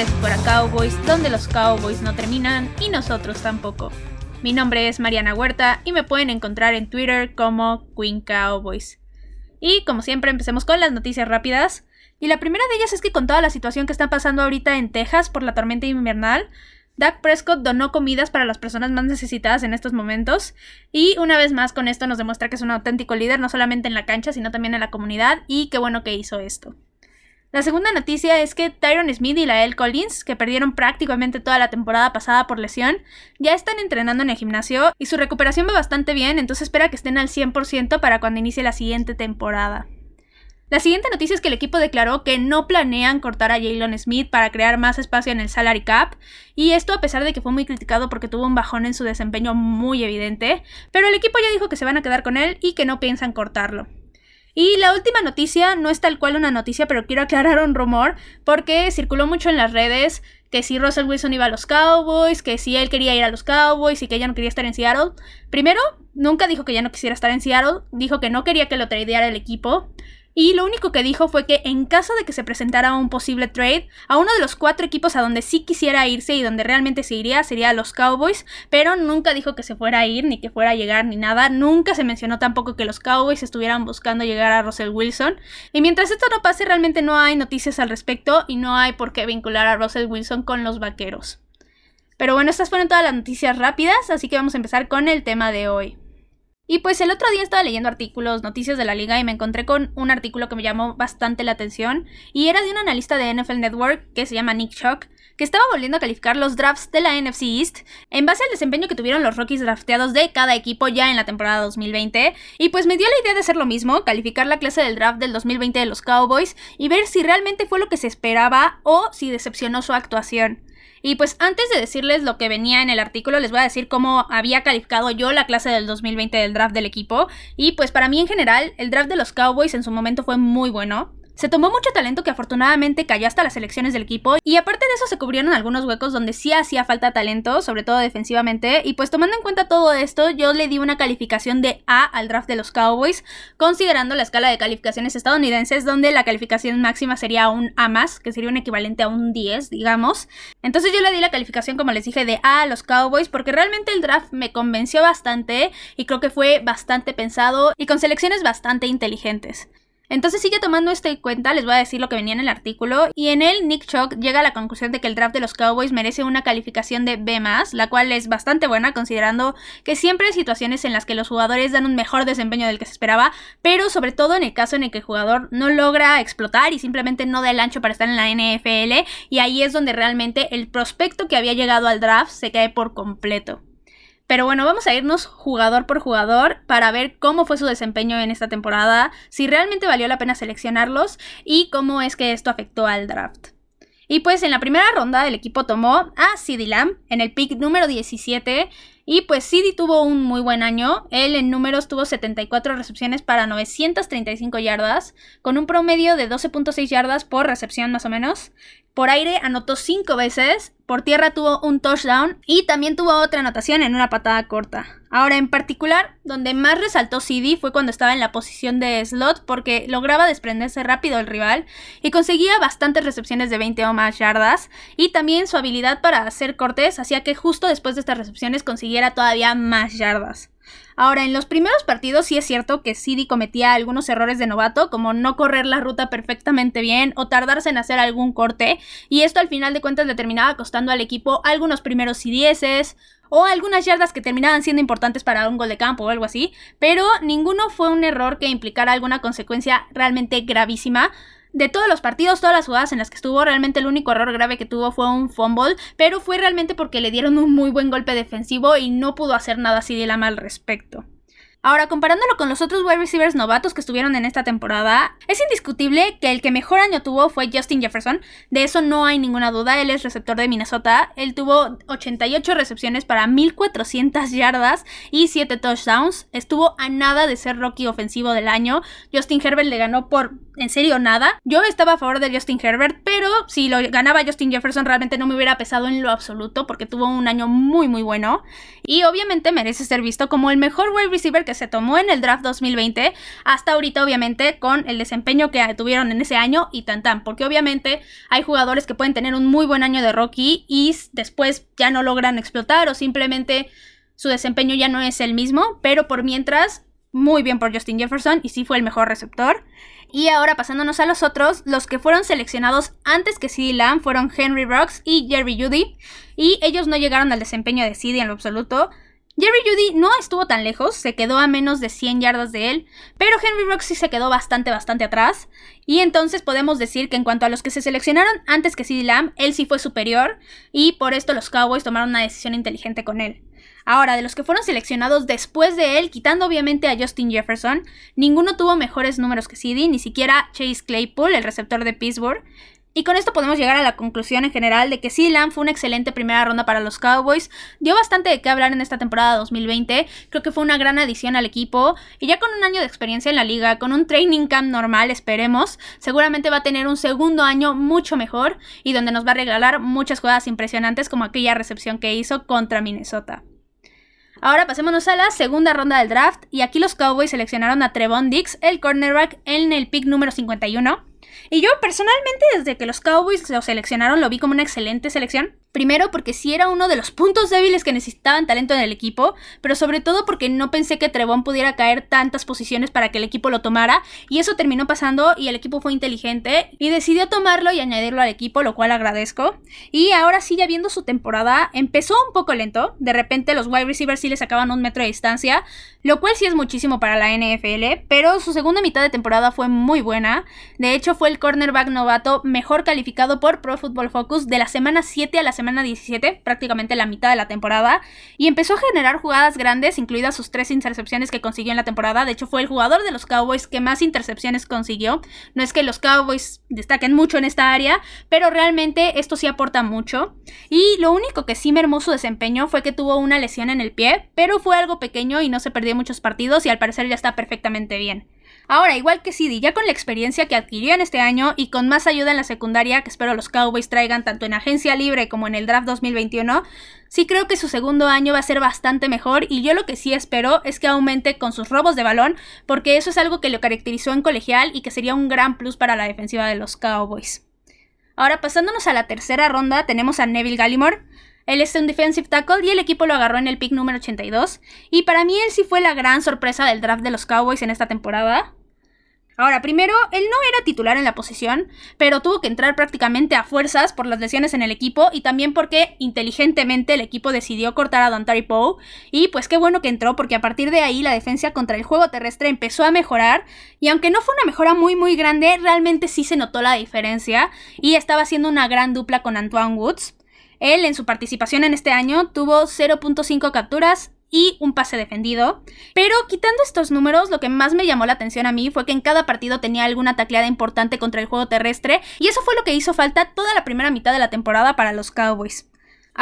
Tres para Cowboys, donde los Cowboys no terminan y nosotros tampoco. Mi nombre es Mariana Huerta y me pueden encontrar en Twitter como Queen Cowboys. Y como siempre empecemos con las noticias rápidas. Y la primera de ellas es que con toda la situación que está pasando ahorita en Texas por la tormenta invernal, Dak Prescott donó comidas para las personas más necesitadas en estos momentos y una vez más con esto nos demuestra que es un auténtico líder no solamente en la cancha sino también en la comunidad y qué bueno que hizo esto. La segunda noticia es que Tyron Smith y Lael Collins, que perdieron prácticamente toda la temporada pasada por lesión, ya están entrenando en el gimnasio y su recuperación va bastante bien, entonces espera que estén al 100% para cuando inicie la siguiente temporada. La siguiente noticia es que el equipo declaró que no planean cortar a Jalen Smith para crear más espacio en el salary cap, y esto a pesar de que fue muy criticado porque tuvo un bajón en su desempeño muy evidente, pero el equipo ya dijo que se van a quedar con él y que no piensan cortarlo. Y la última noticia no es tal cual una noticia, pero quiero aclarar un rumor porque circuló mucho en las redes que si Russell Wilson iba a los Cowboys, que si él quería ir a los Cowboys y que ella no quería estar en Seattle. Primero, nunca dijo que ya no quisiera estar en Seattle, dijo que no quería que lo tradeara el equipo. Y lo único que dijo fue que en caso de que se presentara un posible trade, a uno de los cuatro equipos a donde sí quisiera irse y donde realmente se iría sería a los Cowboys, pero nunca dijo que se fuera a ir, ni que fuera a llegar, ni nada. Nunca se mencionó tampoco que los Cowboys estuvieran buscando llegar a Russell Wilson. Y mientras esto no pase, realmente no hay noticias al respecto y no hay por qué vincular a Russell Wilson con los vaqueros. Pero bueno, estas fueron todas las noticias rápidas, así que vamos a empezar con el tema de hoy. Y pues el otro día estaba leyendo artículos, noticias de la liga y me encontré con un artículo que me llamó bastante la atención y era de un analista de NFL Network que se llama Nick Chuck, que estaba volviendo a calificar los drafts de la NFC East en base al desempeño que tuvieron los Rockies drafteados de cada equipo ya en la temporada 2020 y pues me dio la idea de hacer lo mismo, calificar la clase del draft del 2020 de los Cowboys y ver si realmente fue lo que se esperaba o si decepcionó su actuación. Y pues antes de decirles lo que venía en el artículo, les voy a decir cómo había calificado yo la clase del 2020 del draft del equipo. Y pues para mí en general, el draft de los Cowboys en su momento fue muy bueno. Se tomó mucho talento que afortunadamente cayó hasta las elecciones del equipo y aparte de eso se cubrieron algunos huecos donde sí hacía falta talento, sobre todo defensivamente, y pues tomando en cuenta todo esto yo le di una calificación de A al draft de los Cowboys, considerando la escala de calificaciones estadounidenses donde la calificación máxima sería un A más, que sería un equivalente a un 10, digamos. Entonces yo le di la calificación como les dije de A a los Cowboys porque realmente el draft me convenció bastante y creo que fue bastante pensado y con selecciones bastante inteligentes. Entonces sigue tomando esto en cuenta, les voy a decir lo que venía en el artículo, y en él Nick Chuck llega a la conclusión de que el draft de los Cowboys merece una calificación de B+, la cual es bastante buena considerando que siempre hay situaciones en las que los jugadores dan un mejor desempeño del que se esperaba, pero sobre todo en el caso en el que el jugador no logra explotar y simplemente no da el ancho para estar en la NFL, y ahí es donde realmente el prospecto que había llegado al draft se cae por completo. Pero bueno, vamos a irnos jugador por jugador para ver cómo fue su desempeño en esta temporada, si realmente valió la pena seleccionarlos y cómo es que esto afectó al draft. Y pues en la primera ronda el equipo tomó a CD Lamb en el pick número 17 y pues CD tuvo un muy buen año. Él en números tuvo 74 recepciones para 935 yardas, con un promedio de 12.6 yardas por recepción más o menos. Por aire anotó 5 veces, por tierra tuvo un touchdown y también tuvo otra anotación en una patada corta. Ahora, en particular, donde más resaltó CD fue cuando estaba en la posición de slot porque lograba desprenderse rápido del rival y conseguía bastantes recepciones de 20 o más yardas y también su habilidad para hacer cortes hacía que justo después de estas recepciones consiguiera todavía más yardas. Ahora, en los primeros partidos sí es cierto que CD cometía algunos errores de novato, como no correr la ruta perfectamente bien o tardarse en hacer algún corte, y esto al final de cuentas le terminaba costando al equipo algunos primeros CDS o algunas yardas que terminaban siendo importantes para un gol de campo o algo así, pero ninguno fue un error que implicara alguna consecuencia realmente gravísima, de todos los partidos, todas las jugadas en las que estuvo, realmente el único error grave que tuvo fue un fumble, pero fue realmente porque le dieron un muy buen golpe defensivo y no pudo hacer nada así de la mal respecto. Ahora, comparándolo con los otros wide receivers novatos que estuvieron en esta temporada, es indiscutible que el que mejor año tuvo fue Justin Jefferson. De eso no hay ninguna duda. Él es receptor de Minnesota. Él tuvo 88 recepciones para 1400 yardas y 7 touchdowns. Estuvo a nada de ser Rocky ofensivo del año. Justin Herbert le ganó por, en serio, nada. Yo estaba a favor de Justin Herbert, pero si lo ganaba Justin Jefferson realmente no me hubiera pesado en lo absoluto porque tuvo un año muy, muy bueno. Y obviamente merece ser visto como el mejor wide receiver que que se tomó en el draft 2020 hasta ahorita, obviamente, con el desempeño que tuvieron en ese año y tan tan. Porque obviamente hay jugadores que pueden tener un muy buen año de rookie y después ya no logran explotar o simplemente su desempeño ya no es el mismo. Pero por mientras, muy bien por Justin Jefferson y sí fue el mejor receptor. Y ahora pasándonos a los otros, los que fueron seleccionados antes que CD Lamb fueron Henry Rocks y Jerry Judy, y ellos no llegaron al desempeño de CD en lo absoluto. Jerry Judy no estuvo tan lejos, se quedó a menos de 100 yardas de él, pero Henry sí se quedó bastante, bastante atrás. Y entonces podemos decir que en cuanto a los que se seleccionaron antes que CD Lamb, él sí fue superior, y por esto los Cowboys tomaron una decisión inteligente con él. Ahora, de los que fueron seleccionados después de él, quitando obviamente a Justin Jefferson, ninguno tuvo mejores números que CD, ni siquiera Chase Claypool, el receptor de Pittsburgh. Y con esto podemos llegar a la conclusión en general de que CD Lamb fue una excelente primera ronda para los Cowboys, dio bastante de qué hablar en esta temporada 2020, creo que fue una gran adición al equipo y ya con un año de experiencia en la liga, con un training camp normal, esperemos, seguramente va a tener un segundo año mucho mejor y donde nos va a regalar muchas jugadas impresionantes como aquella recepción que hizo contra Minnesota. Ahora pasémonos a la segunda ronda del draft y aquí los Cowboys seleccionaron a Trevon Dix, el cornerback, en el pick número 51. Y yo personalmente desde que los Cowboys lo seleccionaron lo vi como una excelente selección. Primero porque sí era uno de los puntos débiles que necesitaban talento en el equipo, pero sobre todo porque no pensé que Trevon pudiera caer tantas posiciones para que el equipo lo tomara, y eso terminó pasando y el equipo fue inteligente y decidió tomarlo y añadirlo al equipo, lo cual agradezco. Y ahora sí, ya viendo su temporada, empezó un poco lento, de repente los wide receivers sí le sacaban un metro de distancia, lo cual sí es muchísimo para la NFL, pero su segunda mitad de temporada fue muy buena, de hecho fue el cornerback novato mejor calificado por Pro Football Focus de la semana 7 a la semana 17, prácticamente la mitad de la temporada, y empezó a generar jugadas grandes, incluidas sus tres intercepciones que consiguió en la temporada. De hecho, fue el jugador de los Cowboys que más intercepciones consiguió. No es que los Cowboys destaquen mucho en esta área, pero realmente esto sí aporta mucho. Y lo único que sí mermó su desempeño fue que tuvo una lesión en el pie, pero fue algo pequeño y no se perdió muchos partidos y al parecer ya está perfectamente bien. Ahora, igual que CD, ya con la experiencia que adquirió en este año y con más ayuda en la secundaria que espero los Cowboys traigan tanto en agencia libre como en el draft 2021, sí creo que su segundo año va a ser bastante mejor y yo lo que sí espero es que aumente con sus robos de balón porque eso es algo que lo caracterizó en colegial y que sería un gran plus para la defensiva de los Cowboys. Ahora pasándonos a la tercera ronda tenemos a Neville Gallimore. Él es un defensive tackle y el equipo lo agarró en el pick número 82. Y para mí él sí fue la gran sorpresa del draft de los Cowboys en esta temporada. Ahora, primero, él no era titular en la posición, pero tuvo que entrar prácticamente a fuerzas por las lesiones en el equipo y también porque inteligentemente el equipo decidió cortar a Dontari Poe. Y pues qué bueno que entró porque a partir de ahí la defensa contra el juego terrestre empezó a mejorar y aunque no fue una mejora muy muy grande, realmente sí se notó la diferencia y estaba haciendo una gran dupla con Antoine Woods. Él en su participación en este año tuvo 0.5 capturas, y un pase defendido. Pero quitando estos números, lo que más me llamó la atención a mí fue que en cada partido tenía alguna tacleada importante contra el juego terrestre, y eso fue lo que hizo falta toda la primera mitad de la temporada para los Cowboys.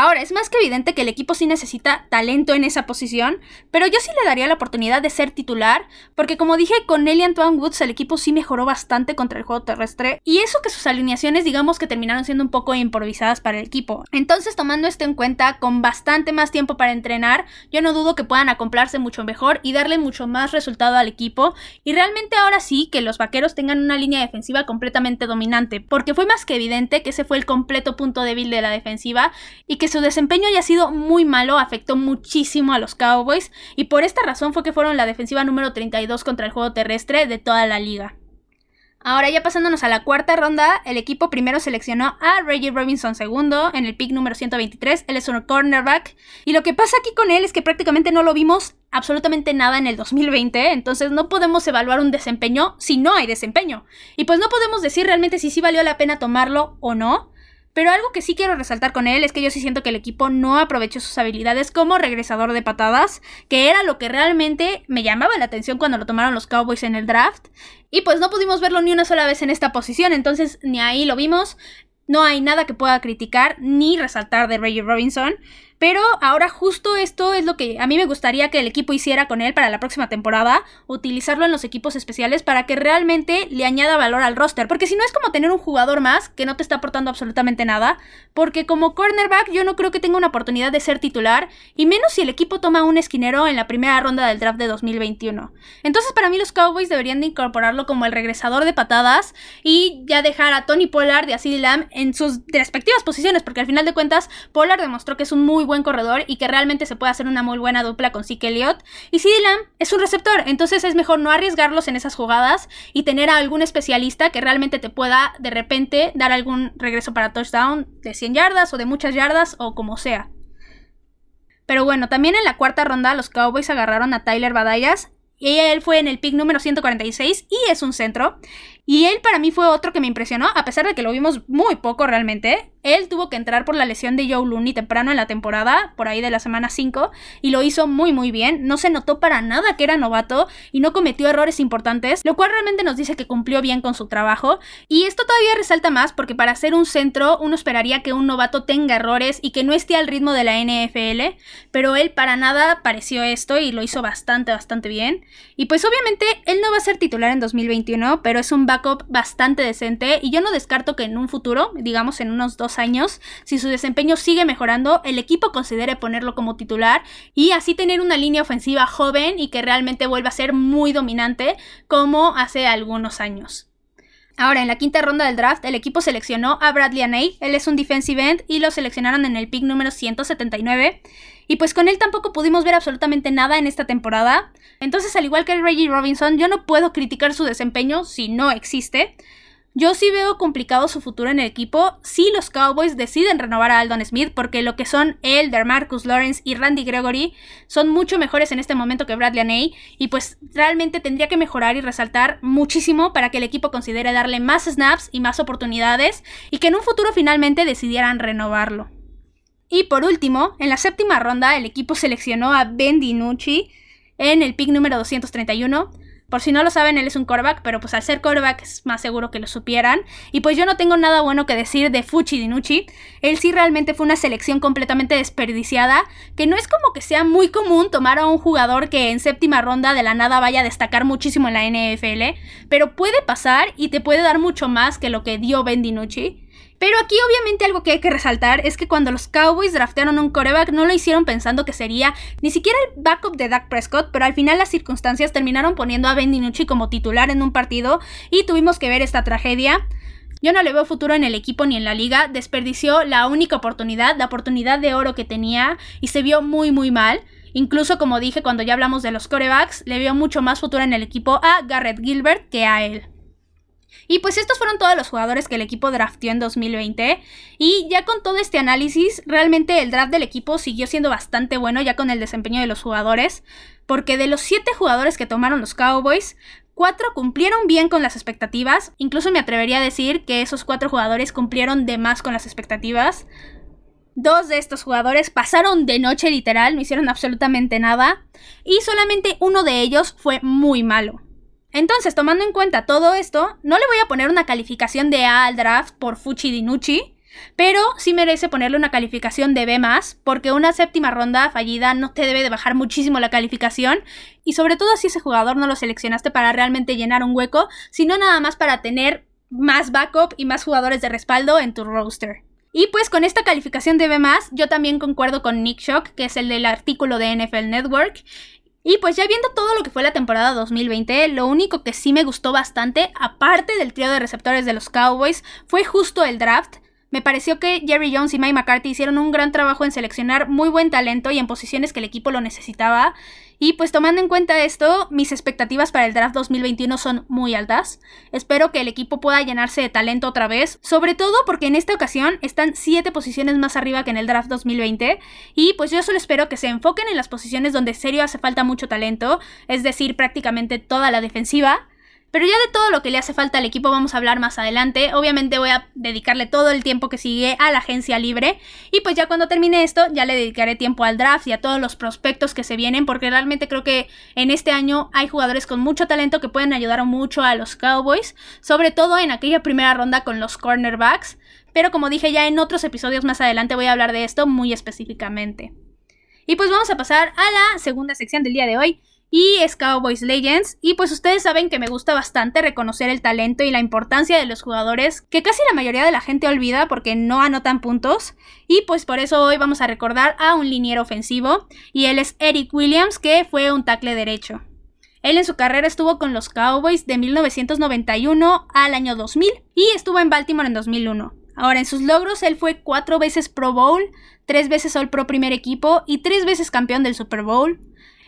Ahora, es más que evidente que el equipo sí necesita talento en esa posición, pero yo sí le daría la oportunidad de ser titular, porque como dije, con él y Antoine Woods el equipo sí mejoró bastante contra el juego terrestre, y eso que sus alineaciones digamos que terminaron siendo un poco improvisadas para el equipo. Entonces, tomando esto en cuenta, con bastante más tiempo para entrenar, yo no dudo que puedan acoplarse mucho mejor y darle mucho más resultado al equipo, y realmente ahora sí que los vaqueros tengan una línea defensiva completamente dominante, porque fue más que evidente que ese fue el completo punto débil de la defensiva, y que su desempeño haya sido muy malo afectó muchísimo a los Cowboys y por esta razón fue que fueron la defensiva número 32 contra el juego terrestre de toda la liga. Ahora ya pasándonos a la cuarta ronda, el equipo primero seleccionó a Reggie Robinson segundo en el pick número 123, él es un cornerback y lo que pasa aquí con él es que prácticamente no lo vimos absolutamente nada en el 2020, entonces no podemos evaluar un desempeño si no hay desempeño y pues no podemos decir realmente si sí valió la pena tomarlo o no, pero algo que sí quiero resaltar con él es que yo sí siento que el equipo no aprovechó sus habilidades como regresador de patadas, que era lo que realmente me llamaba la atención cuando lo tomaron los Cowboys en el draft. Y pues no pudimos verlo ni una sola vez en esta posición, entonces ni ahí lo vimos. No hay nada que pueda criticar ni resaltar de Reggie Robinson. Pero ahora justo esto es lo que a mí me gustaría que el equipo hiciera con él para la próxima temporada, utilizarlo en los equipos especiales para que realmente le añada valor al roster, porque si no es como tener un jugador más que no te está aportando absolutamente nada, porque como cornerback yo no creo que tenga una oportunidad de ser titular, y menos si el equipo toma un esquinero en la primera ronda del draft de 2021. Entonces para mí los Cowboys deberían de incorporarlo como el regresador de patadas y ya dejar a Tony Pollard y a CeeDee en sus respectivas posiciones, porque al final de cuentas Pollard demostró que es un muy buen corredor y que realmente se puede hacer una muy buena dupla con Zeke Elliott. Y CeeDee Lamb es un receptor, entonces es mejor no arriesgarlos en esas jugadas y tener a algún especialista que realmente te pueda de repente dar algún regreso para touchdown de 100 yardas o de muchas yardas o como sea. Pero bueno, también en la cuarta ronda los Cowboys agarraron a Tyler Badayas y él fue en el pick número 146 y es un centro. Y él para mí fue otro que me impresionó, a pesar de que lo vimos muy poco realmente. Él tuvo que entrar por la lesión de Joe Looney temprano en la temporada, por ahí de la semana 5, y lo hizo muy muy bien. No se notó para nada que era novato y no cometió errores importantes, lo cual realmente nos dice que cumplió bien con su trabajo. Y esto todavía resalta más porque para ser un centro uno esperaría que un novato tenga errores y que no esté al ritmo de la NFL, pero él para nada pareció esto y lo hizo bastante bastante bien. Y pues obviamente él no va a ser titular en 2021, pero es un bastante decente y yo no descarto que en un futuro, digamos en unos dos años, si su desempeño sigue mejorando, el equipo considere ponerlo como titular y así tener una línea ofensiva joven y que realmente vuelva a ser muy dominante como hace algunos años. Ahora, en la quinta ronda del draft, el equipo seleccionó a Bradley Aney, él es un defensive end y lo seleccionaron en el pick número 179. Y pues con él tampoco pudimos ver absolutamente nada en esta temporada. Entonces, al igual que Reggie Robinson, yo no puedo criticar su desempeño si no existe. Yo sí veo complicado su futuro en el equipo si los Cowboys deciden renovar a Aldon Smith, porque lo que son él, Marcus Lawrence y Randy Gregory son mucho mejores en este momento que Bradley Aney, y pues realmente tendría que mejorar y resaltar muchísimo para que el equipo considere darle más snaps y más oportunidades, y que en un futuro finalmente decidieran renovarlo. Y por último, en la séptima ronda, el equipo seleccionó a Ben DiNucci en el pick número 231. Por si no lo saben, él es un quarterback, pero pues al ser quarterback es más seguro que lo supieran. Y pues yo no tengo nada bueno que decir de Fuchi Dinucci. Él sí realmente fue una selección completamente desperdiciada, que no es como que sea muy común tomar a un jugador que en séptima ronda de la nada vaya a destacar muchísimo en la NFL, pero puede pasar y te puede dar mucho más que lo que dio Ben Dinucci. Pero aquí obviamente algo que hay que resaltar es que cuando los Cowboys draftearon un coreback no lo hicieron pensando que sería ni siquiera el backup de Dak Prescott, pero al final las circunstancias terminaron poniendo a Ben DiNucci como titular en un partido y tuvimos que ver esta tragedia. Yo no le veo futuro en el equipo ni en la liga, desperdició la única oportunidad, la oportunidad de oro que tenía y se vio muy muy mal. Incluso como dije cuando ya hablamos de los corebacks, le veo mucho más futuro en el equipo a Garrett Gilbert que a él. Y pues estos fueron todos los jugadores que el equipo drafteó en 2020. Y ya con todo este análisis, realmente el draft del equipo siguió siendo bastante bueno ya con el desempeño de los jugadores. Porque de los 7 jugadores que tomaron los Cowboys, 4 cumplieron bien con las expectativas. Incluso me atrevería a decir que esos 4 jugadores cumplieron de más con las expectativas. Dos de estos jugadores pasaron de noche literal, no hicieron absolutamente nada. Y solamente uno de ellos fue muy malo. Entonces, tomando en cuenta todo esto, no le voy a poner una calificación de A al draft por Fuchi Dinucci, pero sí merece ponerle una calificación de B porque una séptima ronda fallida no te debe de bajar muchísimo la calificación, y sobre todo si ese jugador no lo seleccionaste para realmente llenar un hueco, sino nada más para tener más backup y más jugadores de respaldo en tu roster. Y pues con esta calificación de B, yo también concuerdo con Nick Shock, que es el del artículo de NFL Network, y pues ya viendo todo lo que fue la temporada 2020, lo único que sí me gustó bastante, aparte del trío de receptores de los Cowboys, fue justo el draft. Me pareció que Jerry Jones y Mike McCarthy hicieron un gran trabajo en seleccionar muy buen talento y en posiciones que el equipo lo necesitaba. Y pues tomando en cuenta esto, mis expectativas para el draft 2021 son muy altas. Espero que el equipo pueda llenarse de talento otra vez, sobre todo porque en esta ocasión están 7 posiciones más arriba que en el draft 2020. Y pues yo solo espero que se enfoquen en las posiciones donde serio hace falta mucho talento, es decir, prácticamente toda la defensiva. Pero ya de todo lo que le hace falta al equipo vamos a hablar más adelante. Obviamente voy a dedicarle todo el tiempo que sigue a la agencia libre. Y pues ya cuando termine esto, ya le dedicaré tiempo al draft y a todos los prospectos que se vienen. Porque realmente creo que en este año hay jugadores con mucho talento que pueden ayudar mucho a los Cowboys. Sobre todo en aquella primera ronda con los cornerbacks. pero como dije ya en otros episodios más adelante voy a hablar de esto muy específicamente. Y pues vamos a pasar a la segunda sección del día de hoy, y es Cowboys Legends. Y pues ustedes saben que me gusta bastante reconocer el talento y la importancia de los jugadores que casi la mayoría de la gente olvida porque no anotan puntos. Y pues por eso hoy vamos a recordar a un liniero ofensivo y él es Eric Williams que fue un tackle derecho. Él en su carrera estuvo con los Cowboys de 1991 al año 2000 y estuvo en Baltimore en 2001. Ahora, en sus logros, él fue cuatro veces Pro Bowl, tres veces All Pro primer equipo y tres veces campeón del Super Bowl.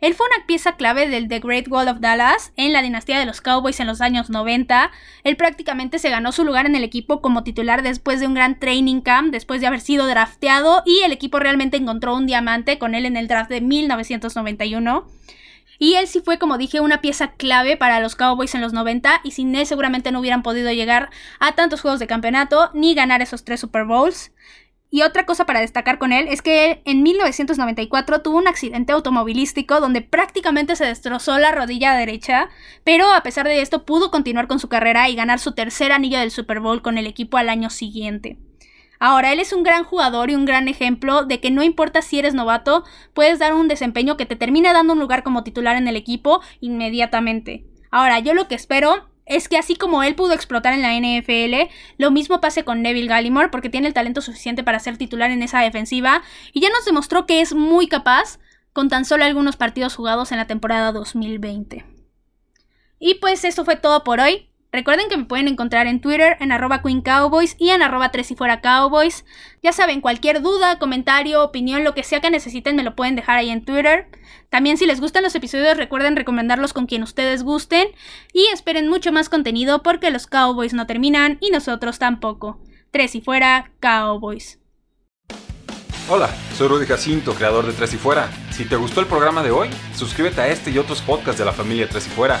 Él fue una pieza clave del The Great Wall of Dallas en la dinastía de los Cowboys en los años 90. Él prácticamente se ganó su lugar en el equipo como titular después de un gran training camp, después de haber sido drafteado y el equipo realmente encontró un diamante con él en el draft de 1991. Y él sí fue, como dije, una pieza clave para los Cowboys en los 90 y sin él seguramente no hubieran podido llegar a tantos juegos de campeonato ni ganar esos tres Super Bowls. Y otra cosa para destacar con él es que en 1994 tuvo un accidente automovilístico donde prácticamente se destrozó la rodilla derecha, pero a pesar de esto pudo continuar con su carrera y ganar su tercer anillo del Super Bowl con el equipo al año siguiente. Ahora, él es un gran jugador y un gran ejemplo de que no importa si eres novato, puedes dar un desempeño que te termine dando un lugar como titular en el equipo inmediatamente. Ahora, yo lo que espero es que así como él pudo explotar en la NFL, lo mismo pase con Neville Gallimore porque tiene el talento suficiente para ser titular en esa defensiva y ya nos demostró que es muy capaz con tan solo algunos partidos jugados en la temporada 2020. Y pues eso fue todo por hoy. Recuerden que me pueden encontrar en Twitter en arroba Queen Cowboys y en arroba tres y fuera Cowboys. Ya saben, cualquier duda, comentario, opinión, lo que sea que necesiten me lo pueden dejar ahí en Twitter. También si les gustan los episodios recuerden recomendarlos con quien ustedes gusten y esperen mucho más contenido porque los Cowboys no terminan y nosotros tampoco. Tres y fuera Cowboys. Hola, soy Rudy Jacinto, creador de Tres y Fuera. Si te gustó el programa de hoy, suscríbete a este y otros podcasts de la familia Tres y Fuera.